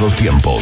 los tiempos.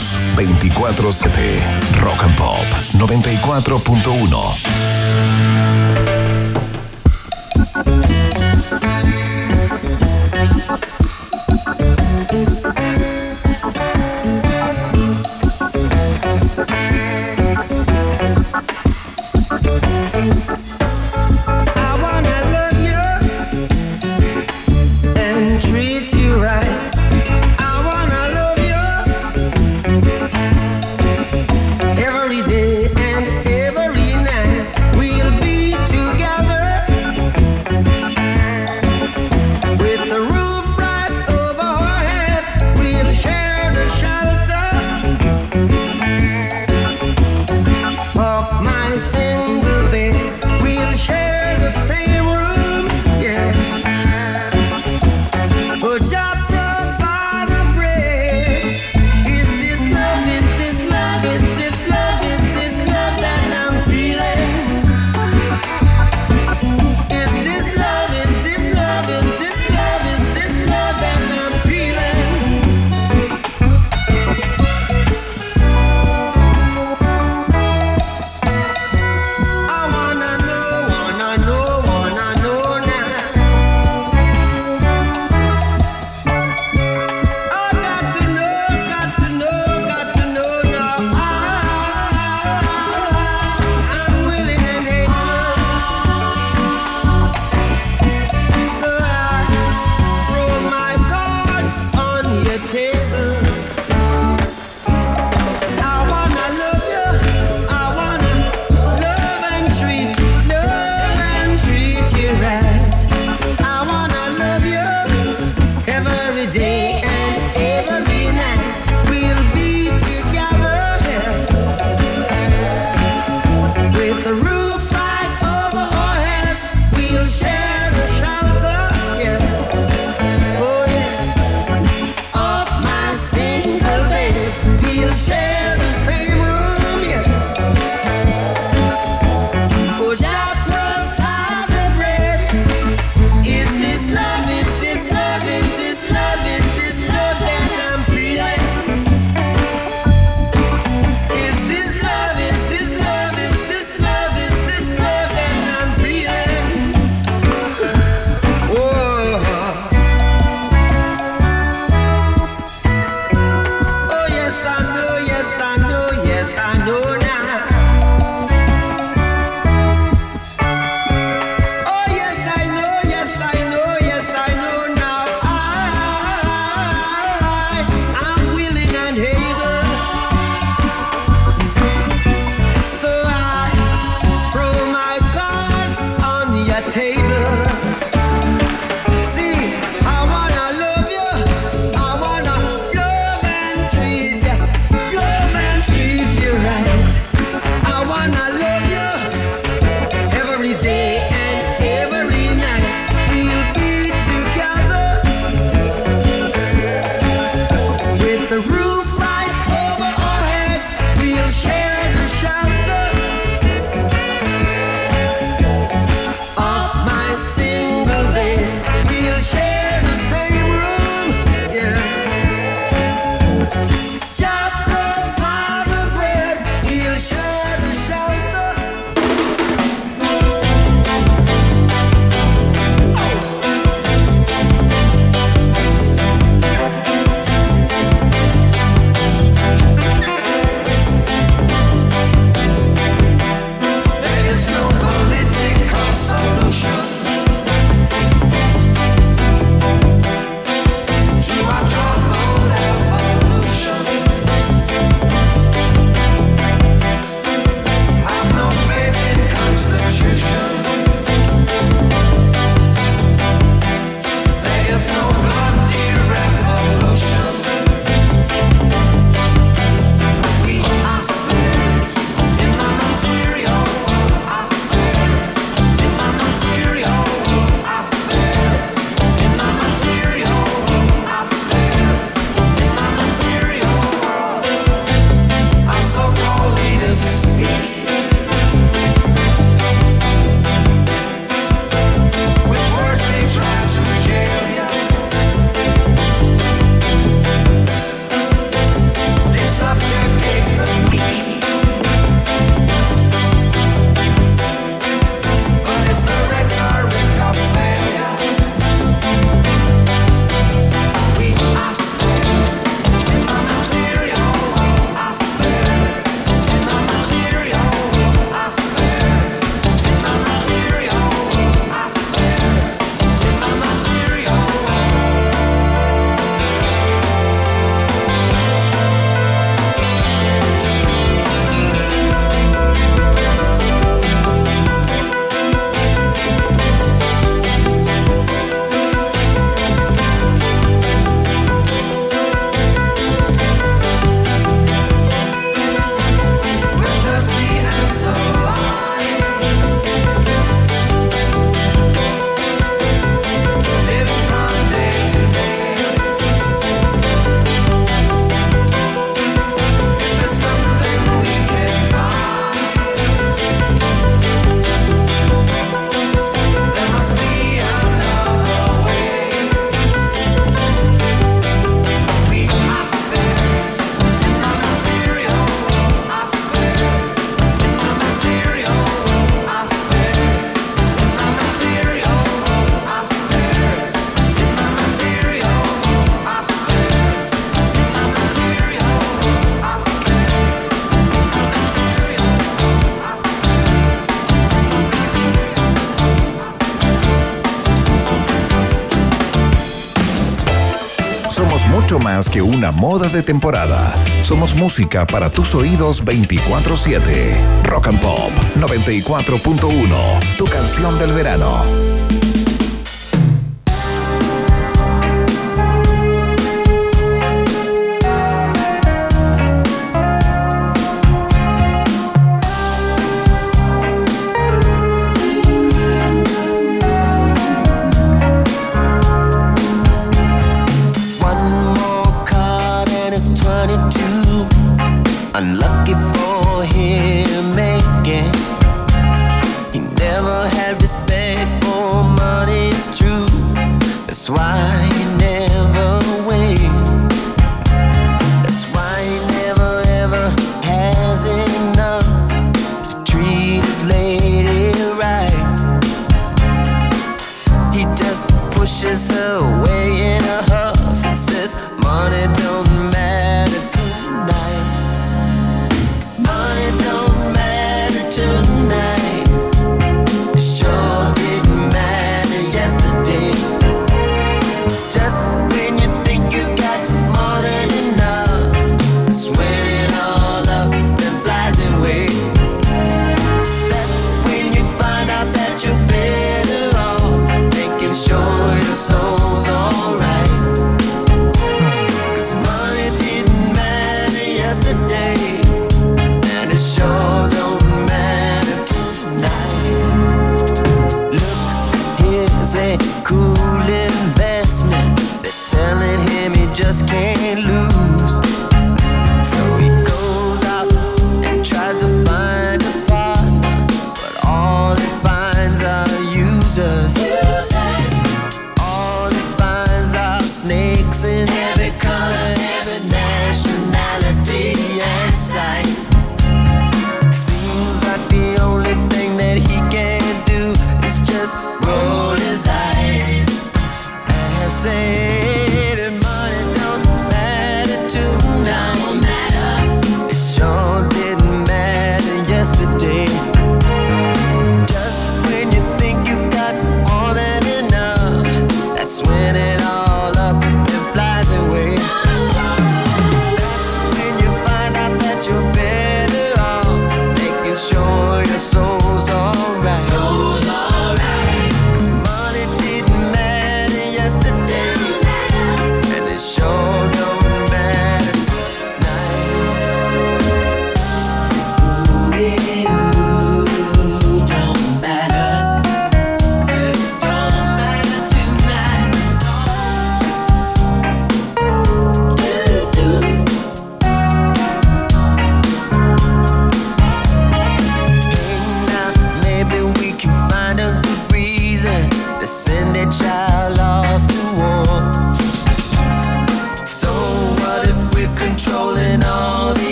Que una moda de temporada. Somos música para tus oídos 24/7. Rock and Pop 94.1, tu canción del verano.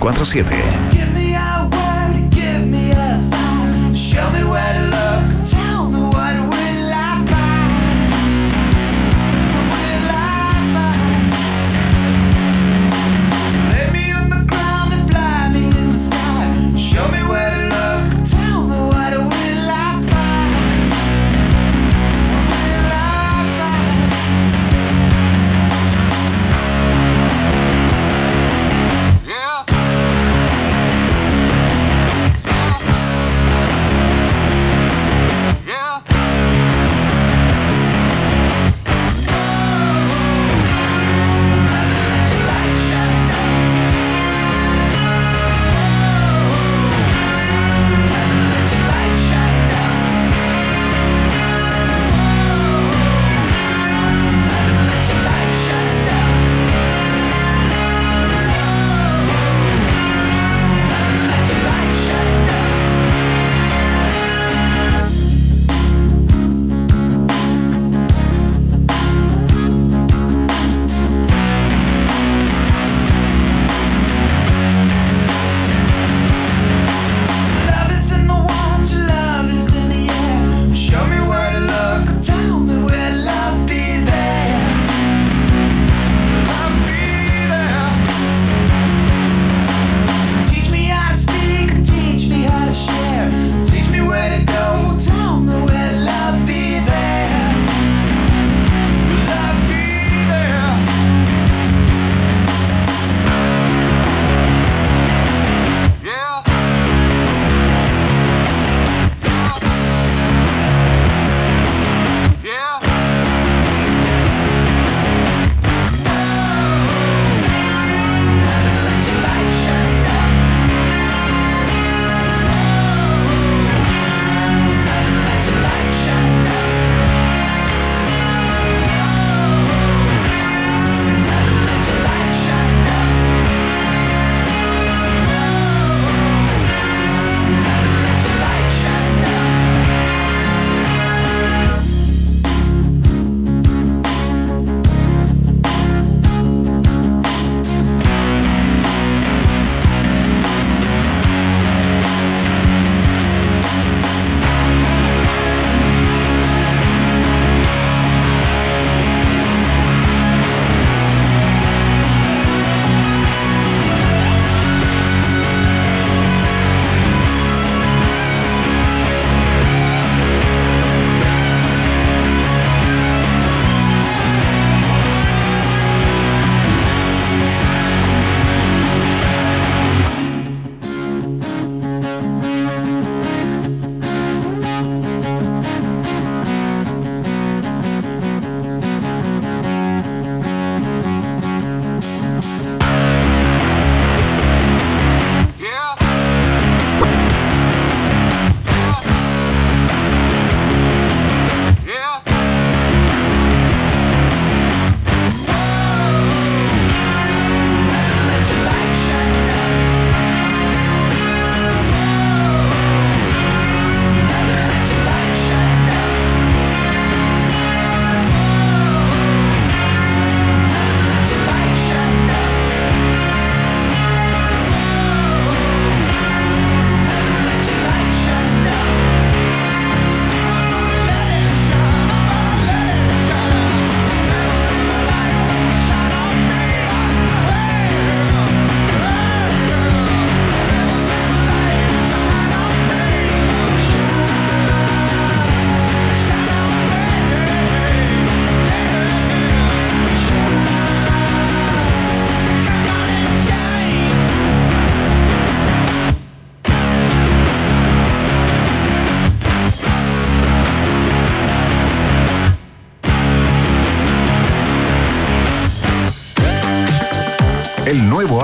24-7.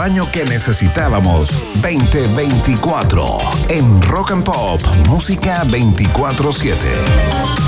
Año que necesitábamos. 2024 en Rock and Pop, música 24/7.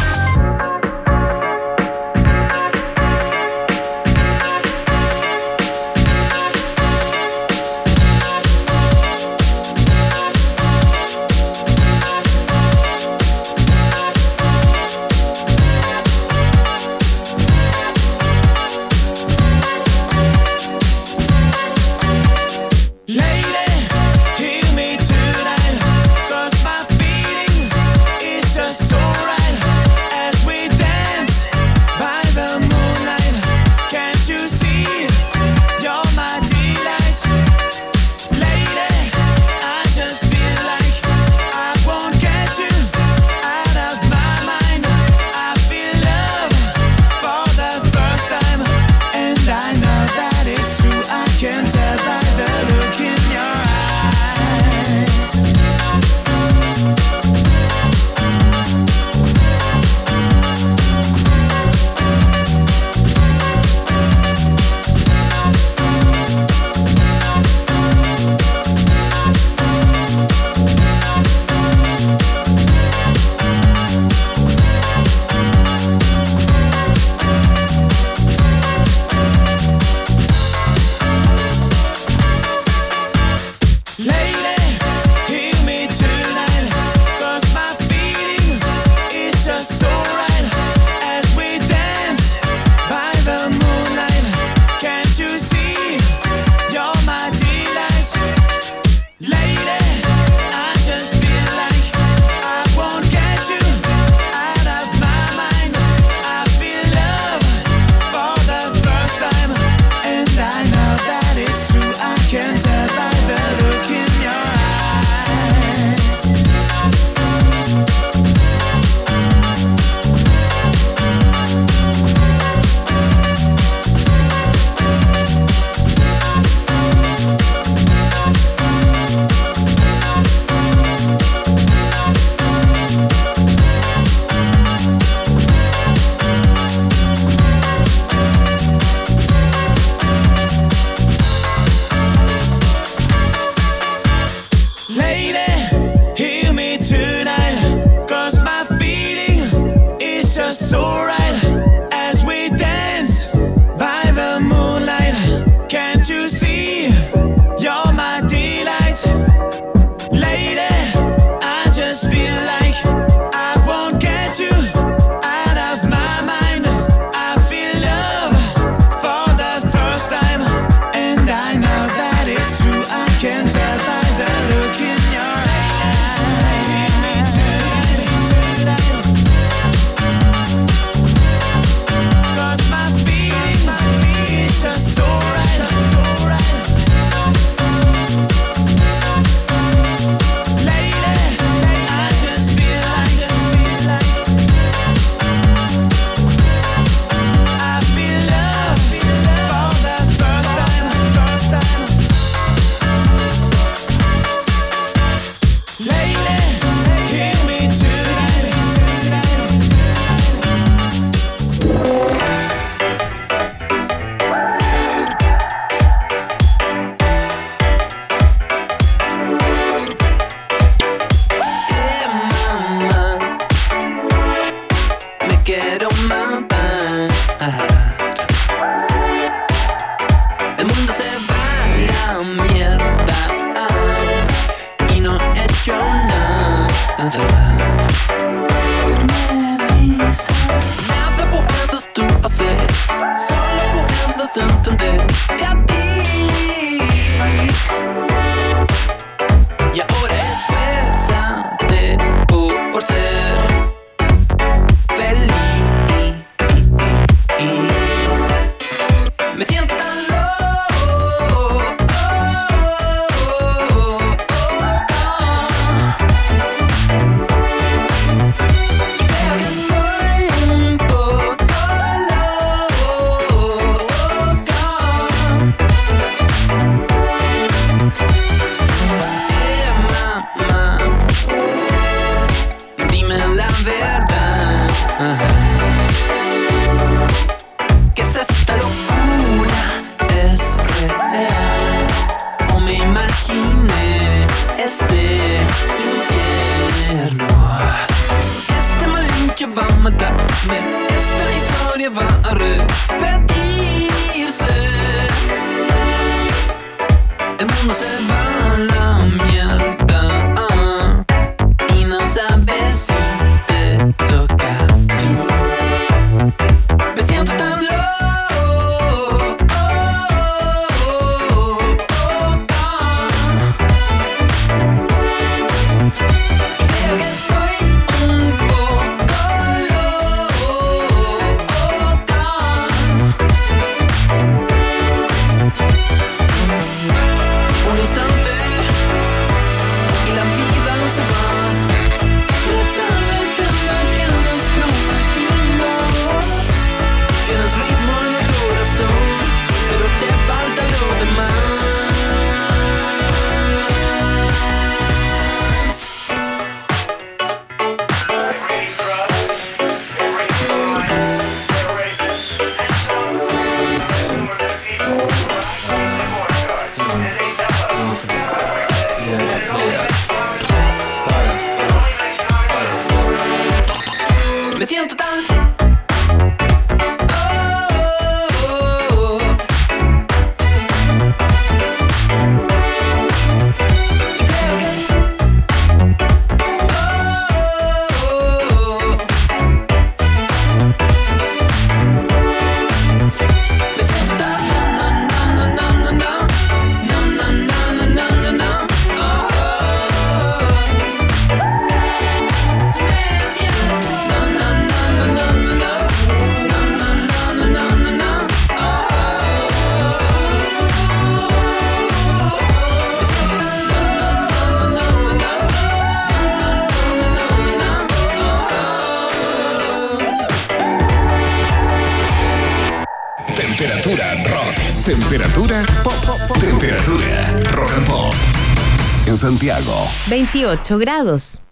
Santiago. 28 grados.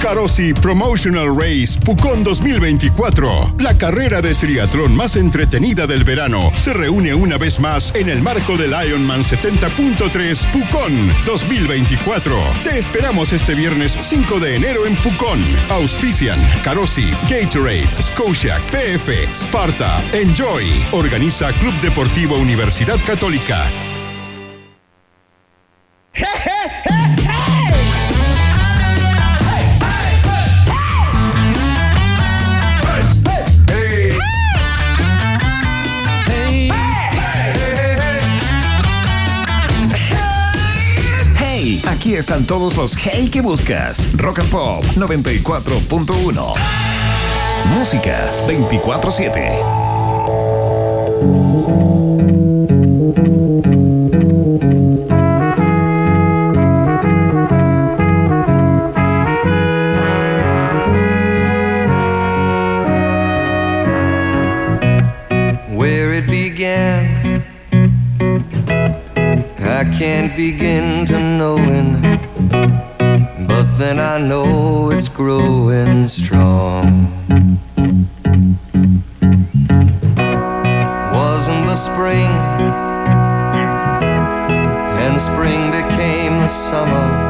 Carosi Promotional Race Pucón 2024. La carrera de triatlón más entretenida del verano se reúne una vez más en el marco del Ironman 70.3 Pucón 2024. Te esperamos este viernes 5 de enero en Pucón. Auspician Carosi, Gatorade, Scotia, PF, Sparta, Enjoy. Organiza Club Deportivo Universidad Católica. Aquí están todos los hey que buscas. Rock and Pop 94.1. Música 24-7. Can't begin to knowing, but then I know it's growing strong. Wasn't the spring, and spring became the summer.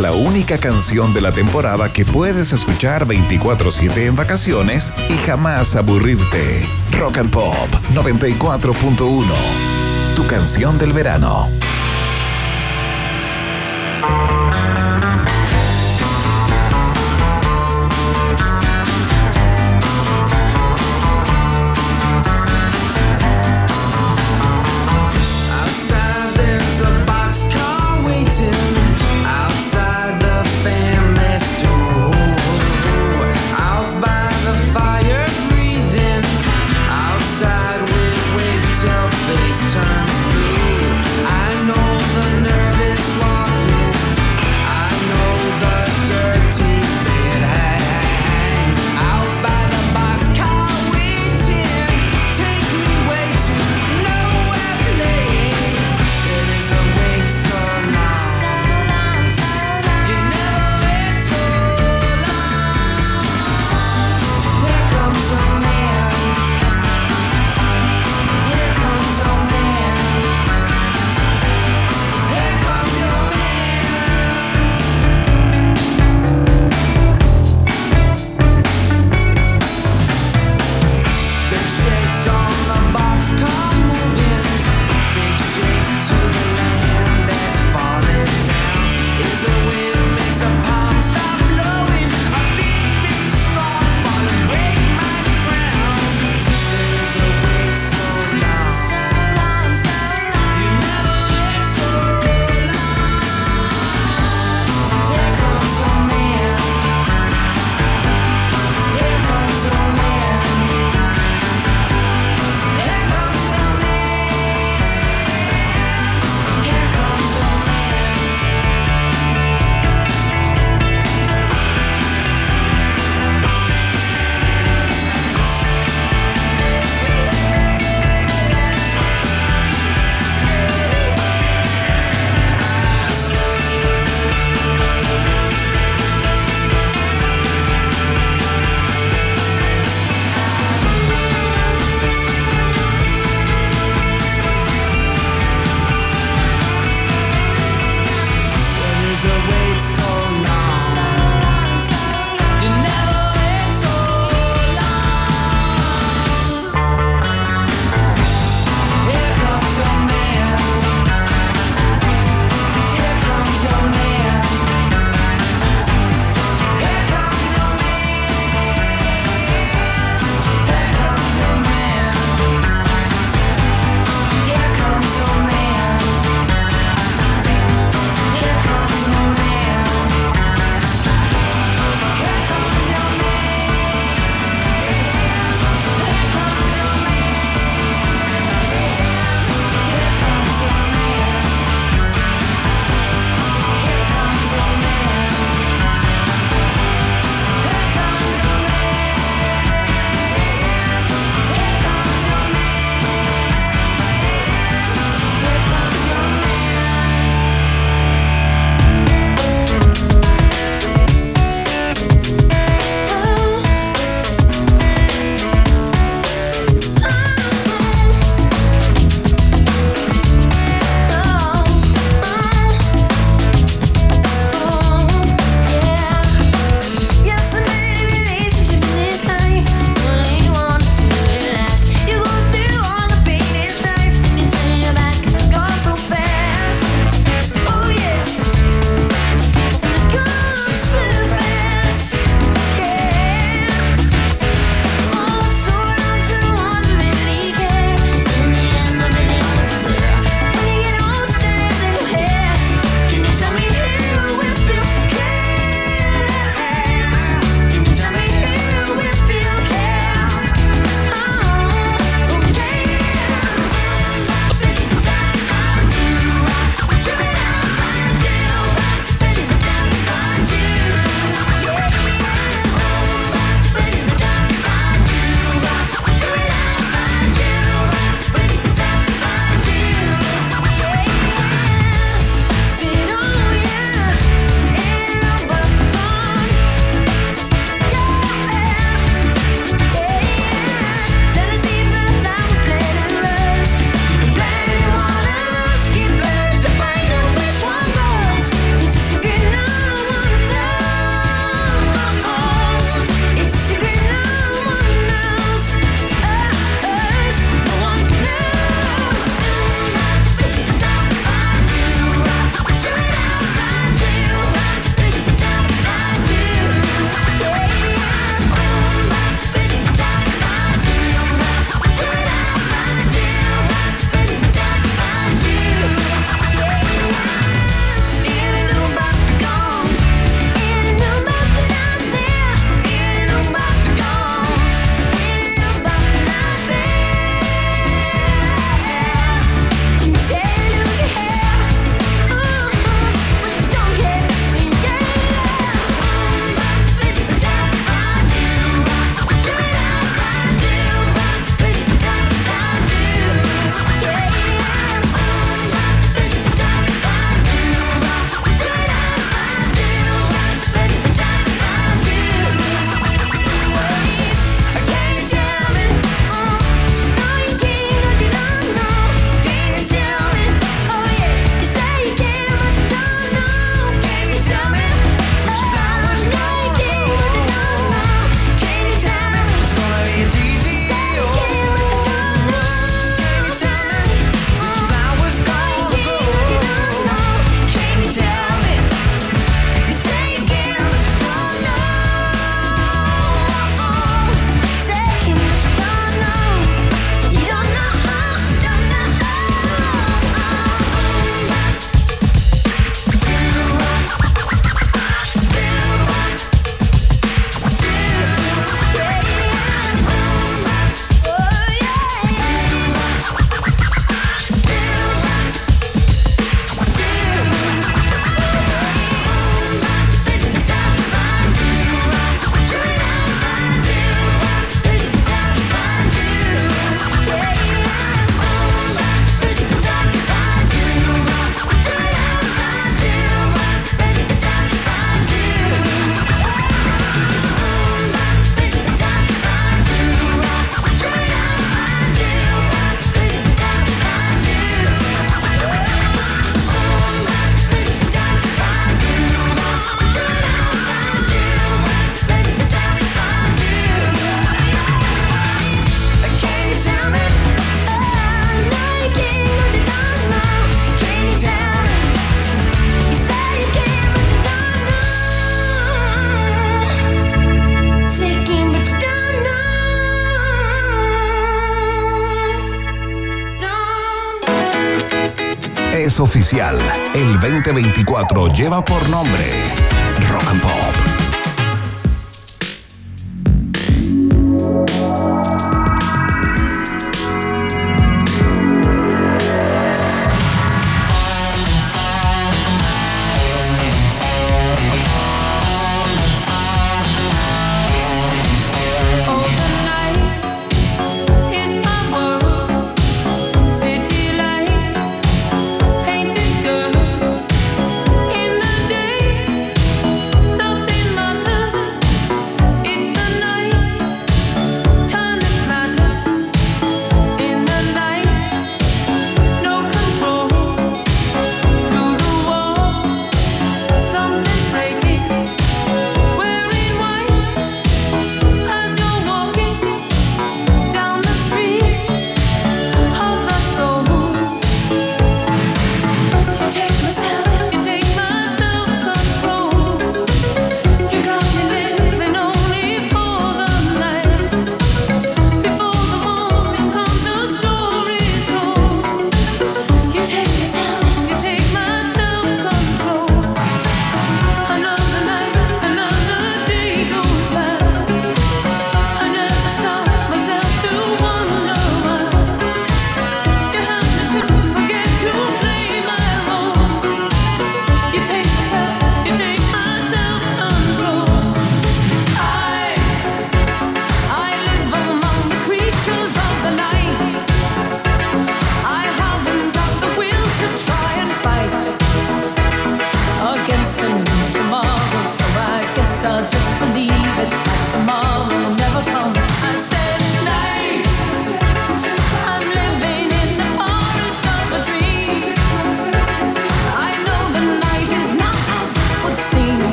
La única canción de la temporada que puedes escuchar 24/7 en vacaciones y jamás aburrirte. Rock and Pop 94.1. Tu canción del verano. Oficial, el 2024 lleva por nombre Rock and Pop.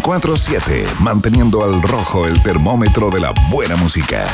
24-7, manteniendo al rojo el termómetro de la buena música.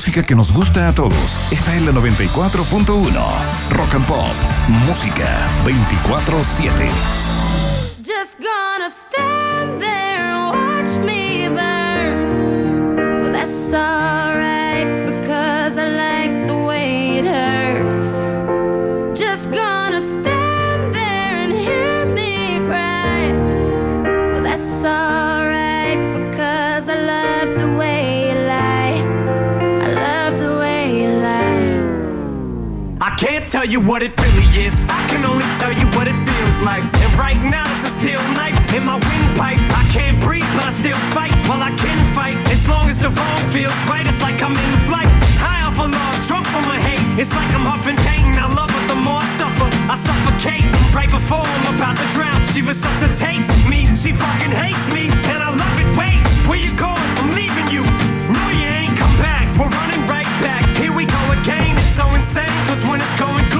música que nos gusta a todos. Está en la 94.1. Rock and Pop. Música 24-7. you what it really is. I can only tell you what it feels like. And right now it's a steel knife in my windpipe. I can't breathe, but I still fight. Well, I can fight as long as the wrong feels right. It's like I'm in flight, high off a log, drunk from my hate. It's like I'm huffing pain. I love it the more I suffer. I suffocate right before I'm about to drown. She resuscitates me. She fucking hates me, and I love it. Wait, where you going? I'm leaving you. No, you ain't come back. We're running right back. Here we go again. It's so insane, cause when it's going good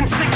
can sick.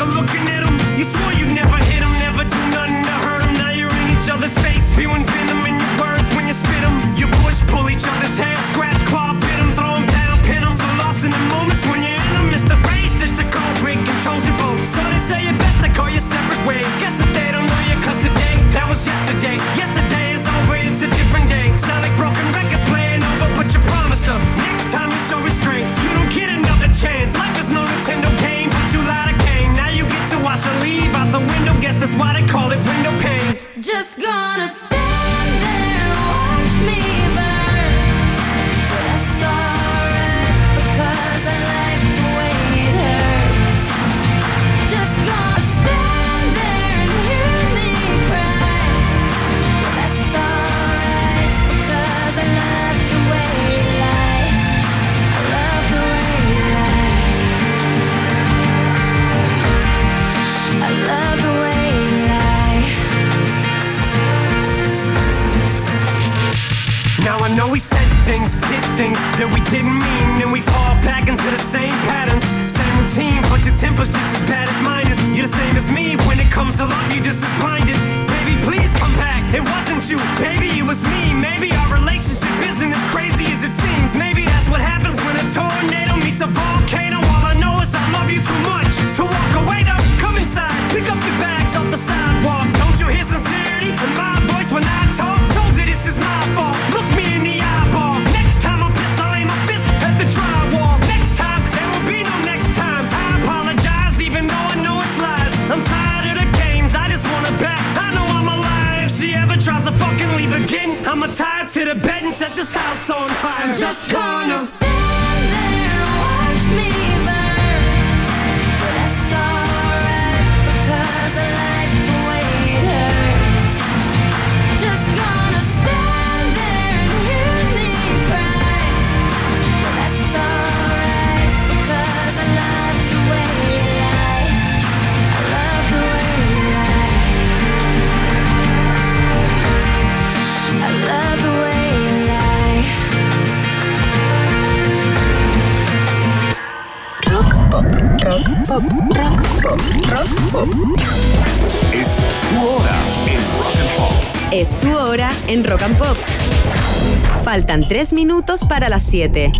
Faltan tres minutos para las 7.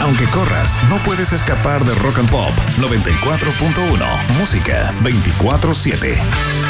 Aunque corras, no puedes escapar de Rock and Pop 94.1. Música 24-7.